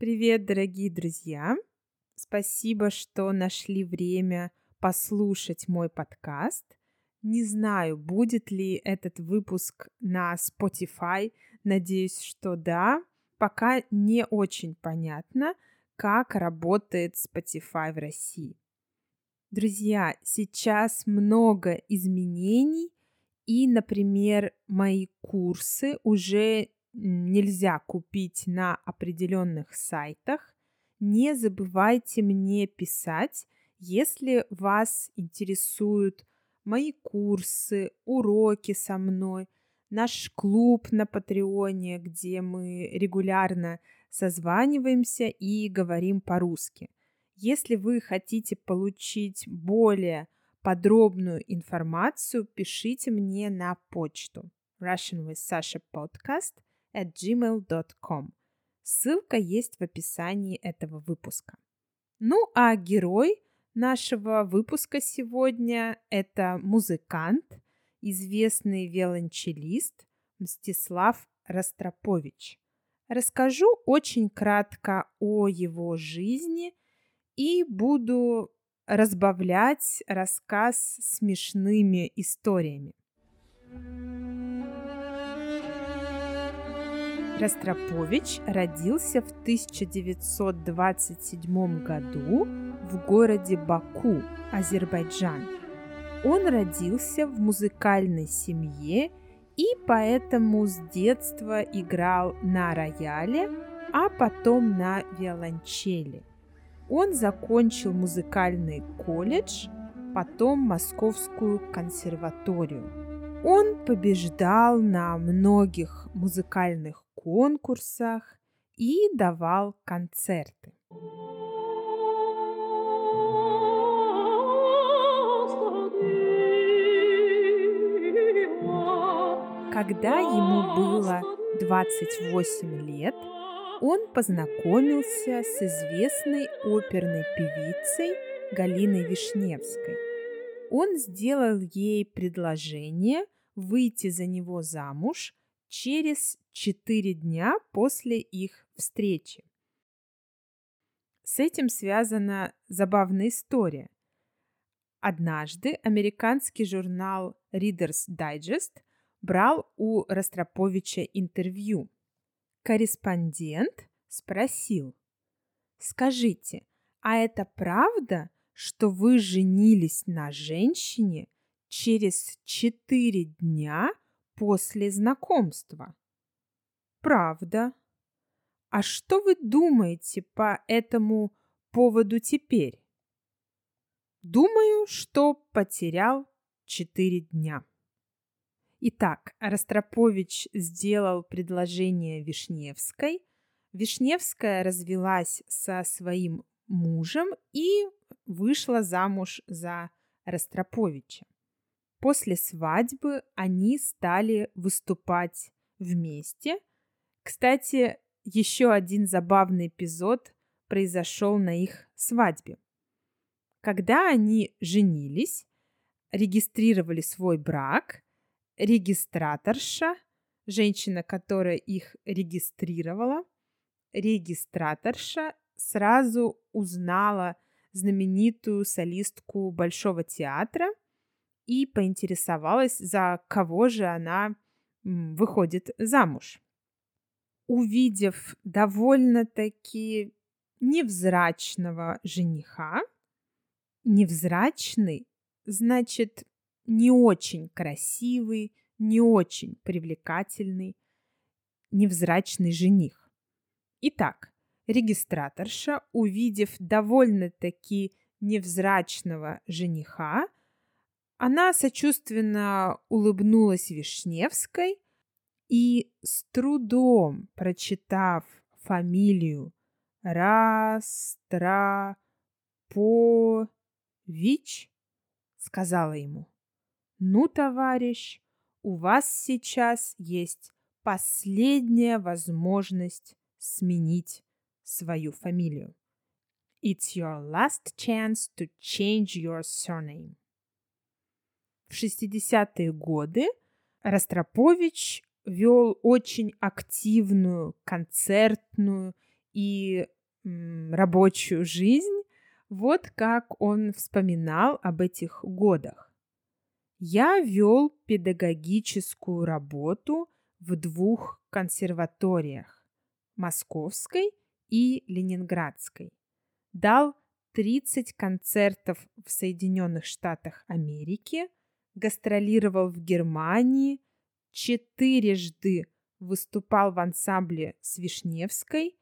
Привет, дорогие друзья! Спасибо, что нашли время послушать мой подкаст. Не знаю, будет ли этот выпуск на Spotify. Надеюсь, что да. Пока не очень понятно, как работает Spotify в России. Друзья, сейчас много изменений, и, например, мои курсы уже нельзя купить на определенных сайтах. Не забывайте мне писать, если вас интересуют мои курсы, уроки со мной, наш клуб на Патреоне, где мы регулярно созваниваемся и говорим по-русски. Если вы хотите получить более подробную информацию, пишите мне на почту Russian with Sasha podcast at gmail.com. Ссылка есть в описании этого выпуска. Ну а герой нашего выпуска сегодня – это музыкант, известный виолончелист Мстислав Ростропович. Расскажу очень кратко о его жизни и буду разбавлять рассказ смешными историями. Ростропович родился в 1927 году в городе Баку, Азербайджан. Он родился в музыкальной семье и поэтому с детства играл на рояле, а потом на виолончели. Он закончил музыкальный колледж, потом Московскую консерваторию. Он побеждал на многих музыкальных конкурсах и давал концерты. Когда ему было 28 лет, он познакомился с известной оперной певицей Галиной Вишневской. Он сделал ей предложение выйти за него замуж через четыре дня после их встречи. С этим связана забавная история. Однажды американский журнал Reader's Digest брал у Ростроповича интервью – Корреспондент спросил, «Скажите, а это правда, что вы женились на женщине через четыре дня после знакомства?» «Правда. А что вы думаете по этому поводу теперь?» «Думаю, что потерял четыре дня». Итак, Ростропович сделал предложение Вишневской. Вишневская развелась со своим мужем и вышла замуж за Ростроповича. После свадьбы они стали выступать вместе. Кстати, еще один забавный эпизод произошел на их свадьбе. Когда они женились, регистрировали свой брак – регистраторша, женщина, которая их регистрировала, регистраторша сразу узнала знаменитую солистку Большого театра и поинтересовалась, за кого же она выходит замуж. Увидев довольно-таки невзрачного жениха, невзрачный, значит, не очень красивый, не очень привлекательный, невзрачный жених. Итак, регистраторша, увидев довольно-таки невзрачного жениха, она сочувственно улыбнулась Вишневской и, с трудом прочитав фамилию Растрапович, сказала ему – ну, товарищ, у вас сейчас есть последняя возможность сменить свою фамилию. It's your last chance to change your surname. В 60-е годы Ростропович вел очень активную концертную и рабочую жизнь, вот как он вспоминал об этих годах. Я вел педагогическую работу в двух консерваториях – Московской и Ленинградской. Дал 30 концертов в Соединенных Штатах Америки, гастролировал в Германии, четырежды выступал в ансамбле с Вишневской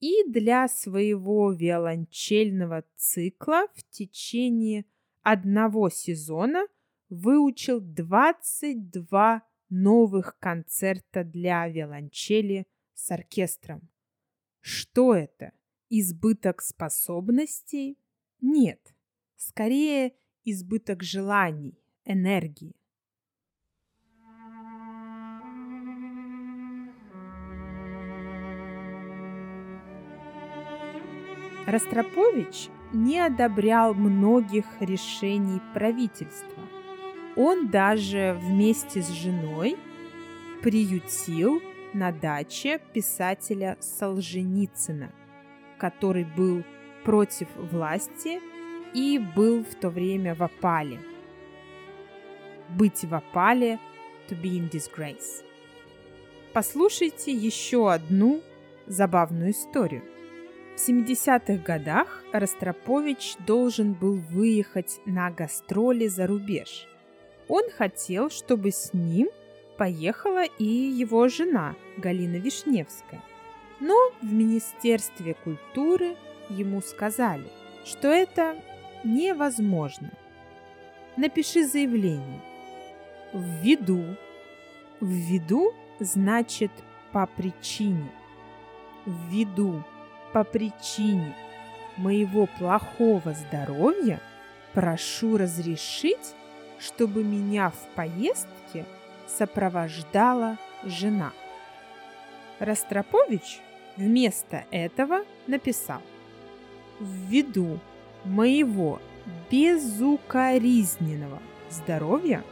и для своего виолончельного цикла в течение одного сезона выучил 22 новых концерта для виолончели с оркестром. Что это? Избыток способностей? Нет, скорее избыток желаний, энергии. Ростропович не одобрял многих решений правительства. Он даже вместе с женой приютил на даче писателя Солженицына, который был против власти и был в то время в опале. Быть в опале – to be in disgrace. Послушайте еще одну забавную историю. В 70-х годах Ростропович должен был выехать на гастроли за рубеж. Он хотел, чтобы с ним поехала и его жена Галина Вишневская. Но в Министерстве культуры ему сказали, что это невозможно. Напиши заявление. Ввиду. Ввиду значит по причине. Ввиду по причине моего плохого здоровья прошу разрешить, чтобы меня в поездке сопровождала жена. Ростропович вместо этого написал «Ввиду моего безукоризненного здоровья,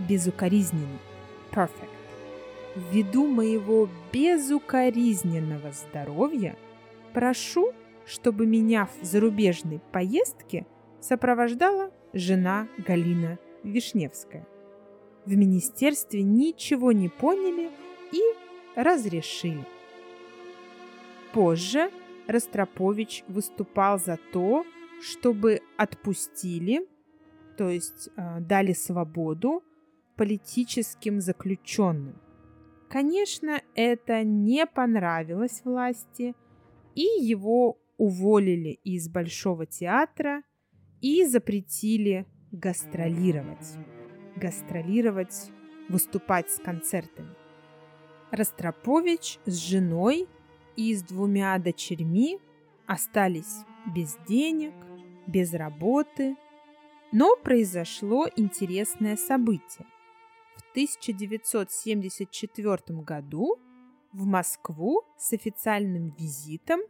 безукоризненный, perfect, ввиду моего безукоризненного здоровья – Прошу, чтобы меня в зарубежной поездке сопровождала жена Галина Вишневская. В министерстве ничего не поняли и разрешили. Позже Ростропович выступал за то, чтобы отпустили, то есть э, дали свободу политическим заключенным. Конечно, это не понравилось власти – и его уволили из Большого театра и запретили гастролировать. Гастролировать, выступать с концертами. Ростропович с женой и с двумя дочерьми остались без денег, без работы. Но произошло интересное событие. В 1974 году в Москву с официальным визитом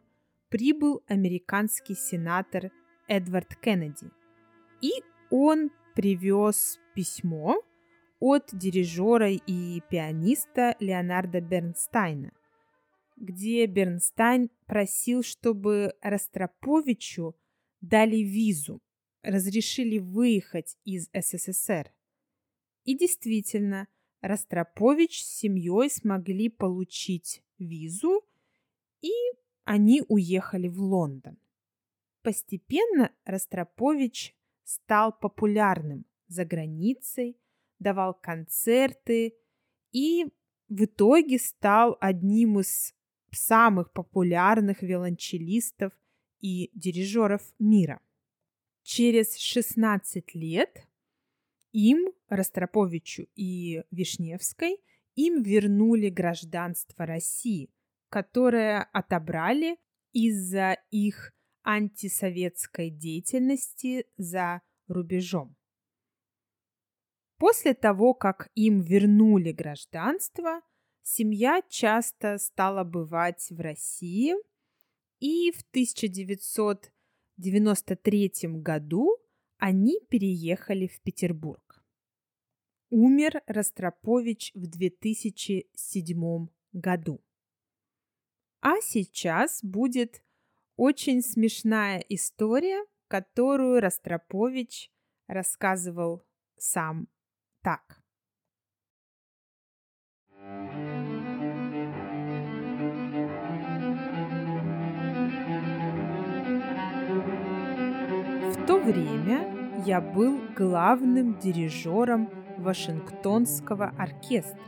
прибыл американский сенатор Эдвард Кеннеди. И он привез письмо от дирижера и пианиста Леонарда Бернстайна, где Бернстайн просил, чтобы Ростроповичу дали визу, разрешили выехать из СССР. И действительно, Ростропович с семьей смогли получить визу, и они уехали в Лондон. Постепенно Ростропович стал популярным за границей, давал концерты и в итоге стал одним из самых популярных виолончелистов и дирижеров мира. Через 16 лет им, Ростроповичу и Вишневской, им вернули гражданство России, которое отобрали из-за их антисоветской деятельности за рубежом. После того, как им вернули гражданство, семья часто стала бывать в России, и в 1993 году они переехали в Петербург. Умер Ростропович в 2007 году. А сейчас будет очень смешная история, которую Ростропович рассказывал сам так. В то время я был главным дирижером Вашингтонского оркестра.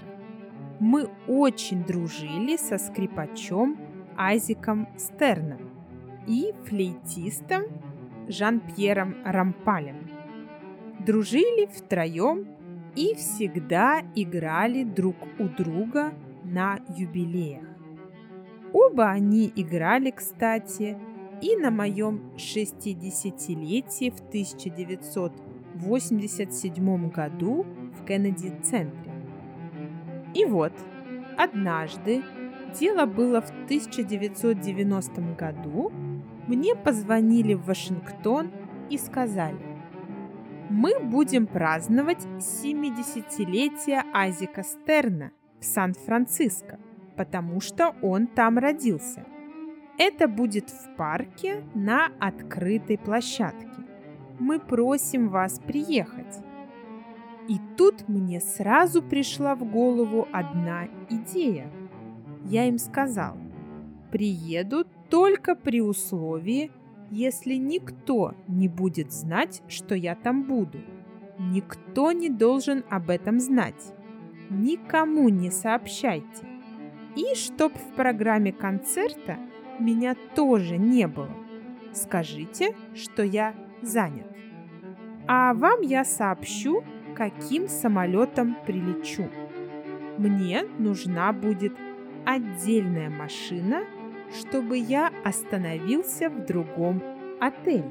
Мы очень дружили со скрипачом Айзиком Стерном и флейтистом Жан-Пьером Рампалем. Дружили втроем и всегда играли друг у друга на юбилеях. Оба они играли, кстати, и на моем 60-летии в 1987 году в Кеннеди-центре. И вот, однажды, дело было в 1990 году, мне позвонили в Вашингтон и сказали, мы будем праздновать 70-летие Азика Стерна в Сан-Франциско, потому что он там родился. Это будет в парке на открытой площадке. Мы просим вас приехать. И тут мне сразу пришла в голову одна идея. Я им сказал, приеду только при условии, если никто не будет знать, что я там буду. Никто не должен об этом знать. Никому не сообщайте. И чтоб в программе концерта меня тоже не было. Скажите, что я занят. А вам я сообщу, каким самолетом прилечу. Мне нужна будет отдельная машина – чтобы я остановился в другом отеле,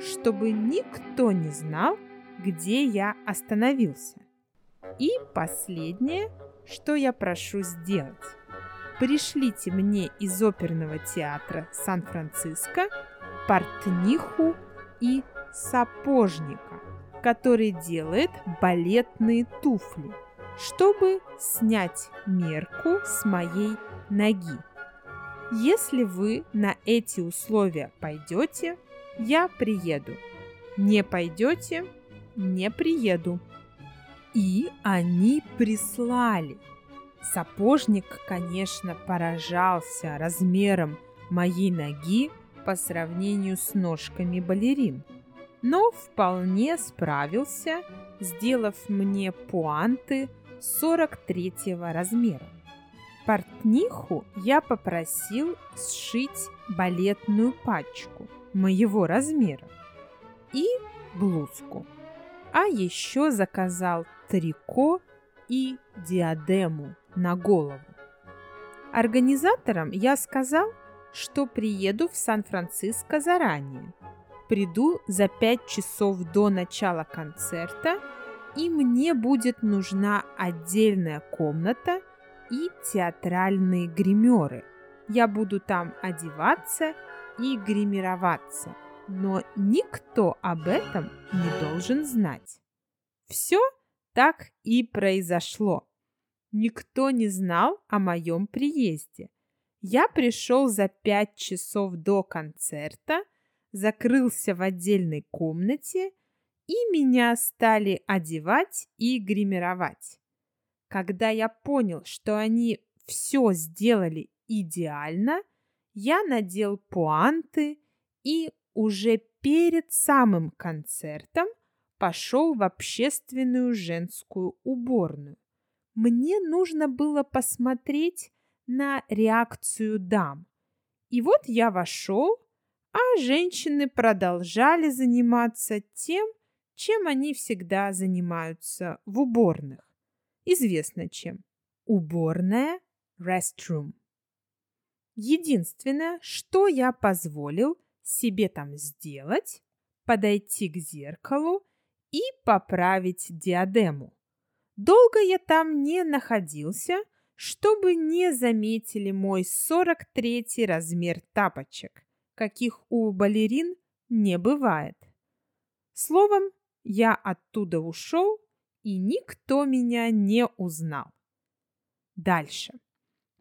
чтобы никто не знал, где я остановился. И последнее, что я прошу сделать. Пришлите мне из оперного театра Сан-Франциско портниху и сапожника, который делает балетные туфли, чтобы снять мерку с моей ноги. Если вы на эти условия пойдете, я приеду. Не пойдете, не приеду. И они прислали. Сапожник, конечно, поражался размером моей ноги по сравнению с ножками балерин, но вполне справился, сделав мне пуанты 43 размера. Портниху я попросил сшить балетную пачку моего размера и блузку. А еще заказал трико и диадему на голову. Организаторам я сказал, что приеду в Сан-Франциско заранее. Приду за пять часов до начала концерта, и мне будет нужна отдельная комната и театральные гримеры. Я буду там одеваться и гримироваться, но никто об этом не должен знать. Все так и произошло. Никто не знал о моем приезде. Я пришел за пять часов до концерта, закрылся в отдельной комнате, и меня стали одевать и гримировать. Когда я понял, что они все сделали идеально, я надел пуанты и уже перед самым концертом пошел в общественную женскую уборную. Мне нужно было посмотреть на реакцию дам. И вот я вошел, а женщины продолжали заниматься тем, чем они всегда занимаются в уборных известно чем. Уборная restroom. Единственное, что я позволил себе там сделать, подойти к зеркалу и поправить диадему. Долго я там не находился, чтобы не заметили мой 43 размер тапочек, каких у балерин не бывает. Словом, я оттуда ушел и никто меня не узнал. Дальше.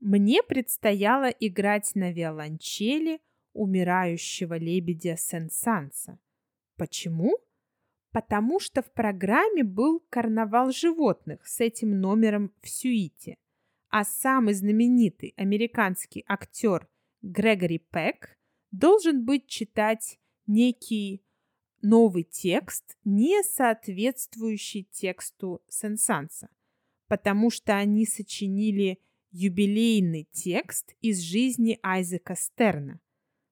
Мне предстояло играть на виолончели умирающего лебедя Сен-Санса. Почему? Потому что в программе был карнавал животных с этим номером в сюите, а самый знаменитый американский актер Грегори Пек должен быть читать некий новый текст, не соответствующий тексту Сен-Санса, потому что они сочинили юбилейный текст из жизни Айзека Стерна.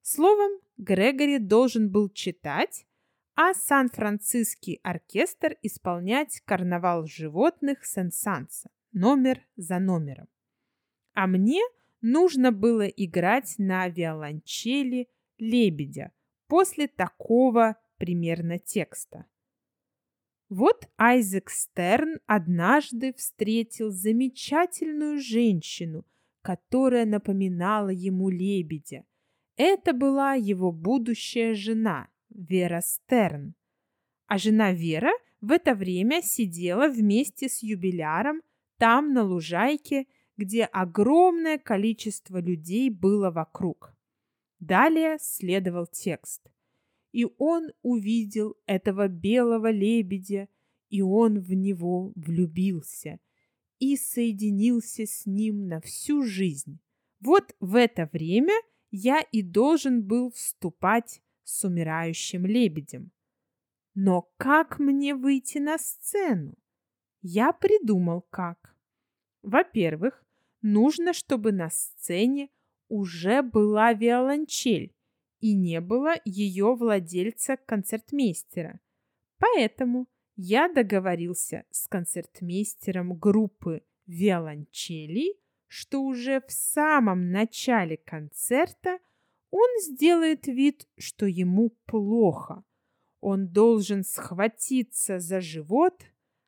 Словом, Грегори должен был читать, а Сан-Франциский оркестр исполнять карнавал животных Сен-Санса номер за номером. А мне нужно было играть на виолончели лебедя после такого примерно текста. Вот Айзек Стерн однажды встретил замечательную женщину, которая напоминала ему лебедя. Это была его будущая жена, Вера Стерн. А жена Вера в это время сидела вместе с юбиляром там, на лужайке, где огромное количество людей было вокруг. Далее следовал текст и он увидел этого белого лебедя, и он в него влюбился и соединился с ним на всю жизнь. Вот в это время я и должен был вступать с умирающим лебедем. Но как мне выйти на сцену? Я придумал как. Во-первых, нужно, чтобы на сцене уже была виолончель, и не было ее владельца-концертмейстера. Поэтому я договорился с концертмейстером группы виолончелей, что уже в самом начале концерта он сделает вид, что ему плохо. Он должен схватиться за живот,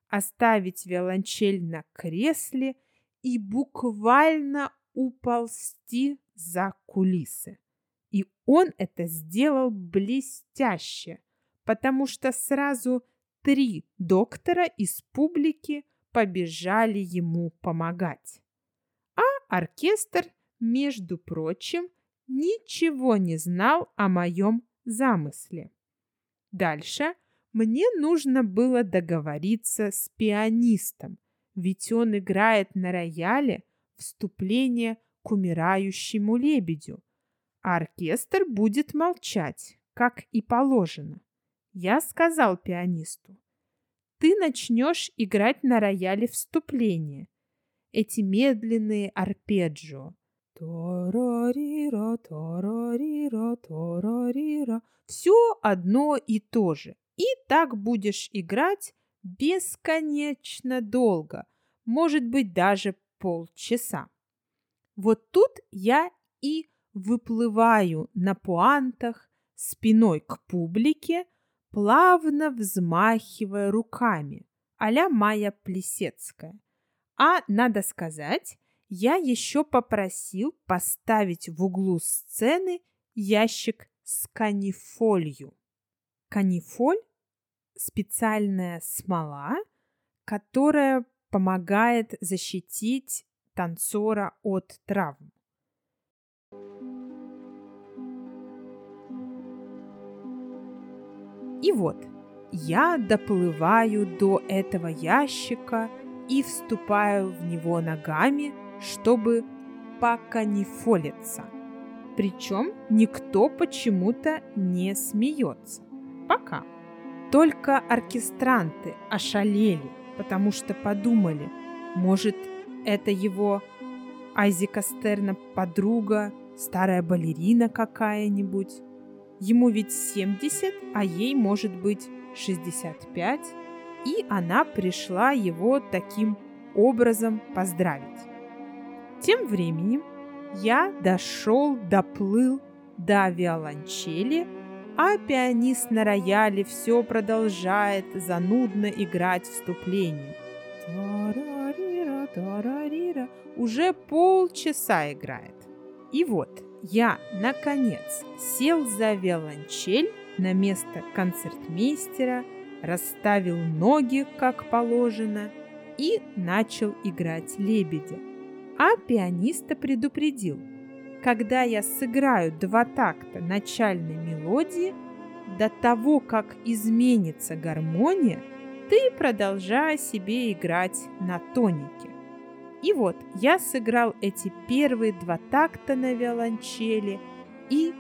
оставить виолончель на кресле и буквально уползти за кулисы. И он это сделал блестяще, потому что сразу три доктора из публики побежали ему помогать. А оркестр, между прочим, ничего не знал о моем замысле. Дальше мне нужно было договориться с пианистом, ведь он играет на рояле вступление к умирающему лебедю, а оркестр будет молчать, как и положено. Я сказал пианисту, ты начнешь играть на рояле вступление. Эти медленные арпеджио. Все одно и то же. И так будешь играть бесконечно долго, может быть, даже полчаса. Вот тут я и выплываю на пуантах спиной к публике, плавно взмахивая руками, а-ля Майя Плесецкая. А, надо сказать, я еще попросил поставить в углу сцены ящик с канифолью. Канифоль – специальная смола, которая помогает защитить танцора от травм. И вот, я доплываю до этого ящика и вступаю в него ногами, чтобы поканифолиться. Причем никто почему-то не смеется. Пока. Только оркестранты ошалели, потому что подумали, может, это его Айзека Стерна подруга, старая балерина какая-нибудь. Ему ведь 70, а ей может быть 65, и она пришла его таким образом поздравить. Тем временем я дошел, доплыл до виолончели, а пианист на рояле все продолжает занудно играть вступление. Уже полчаса играет. И вот я, наконец, сел за виолончель на место концертмейстера, расставил ноги, как положено, и начал играть лебедя. А пианиста предупредил, когда я сыграю два такта начальной мелодии, до того, как изменится гармония, ты продолжай себе играть на тонике. И вот я сыграл эти первые два такта на виолончели и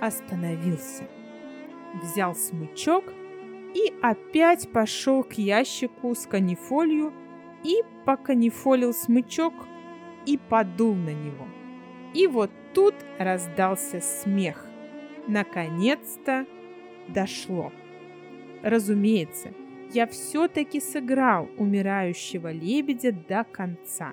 остановился. Взял смычок и опять пошел к ящику с канифолью и поканифолил смычок и подул на него. И вот тут раздался смех. Наконец-то дошло. Разумеется, я все-таки сыграл умирающего лебедя до конца.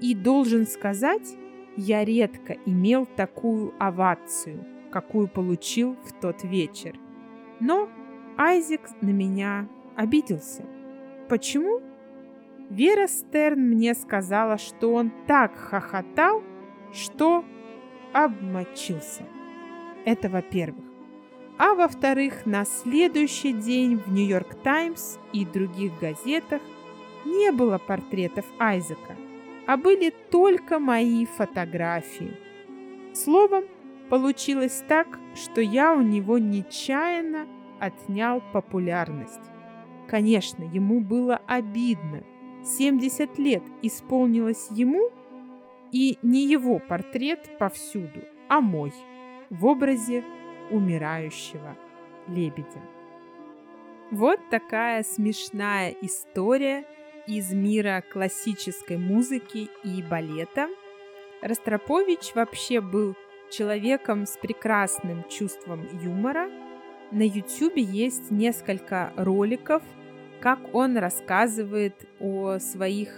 И должен сказать, я редко имел такую овацию, какую получил в тот вечер. Но Айзек на меня обиделся. Почему? Вера Стерн мне сказала, что он так хохотал, что обмочился. Это во-первых. А во-вторых, на следующий день в Нью-Йорк Таймс и других газетах не было портретов Айзека, а были только мои фотографии. Словом, получилось так, что я у него нечаянно отнял популярность. Конечно, ему было обидно. 70 лет исполнилось ему, и не его портрет повсюду, а мой, в образе умирающего лебедя. Вот такая смешная история из мира классической музыки и балета. Ростропович вообще был человеком с прекрасным чувством юмора. На YouTube есть несколько роликов, как он рассказывает о своих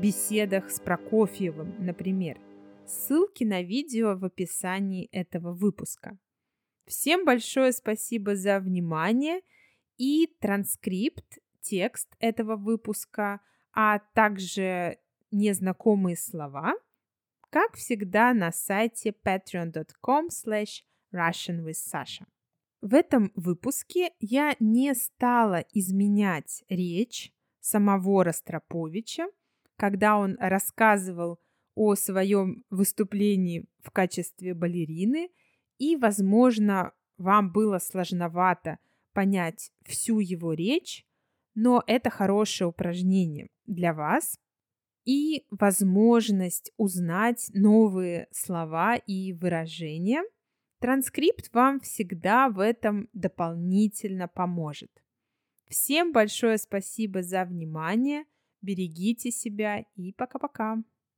беседах с Прокофьевым, например. Ссылки на видео в описании этого выпуска. Всем большое спасибо за внимание и транскрипт, текст этого выпуска, а также незнакомые слова, как всегда на сайте patreon.com slash russianwithsasha. В этом выпуске я не стала изменять речь самого Ростроповича, когда он рассказывал о своем выступлении в качестве балерины – и, возможно, вам было сложновато понять всю его речь, но это хорошее упражнение для вас и возможность узнать новые слова и выражения. Транскрипт вам всегда в этом дополнительно поможет. Всем большое спасибо за внимание, берегите себя и пока-пока.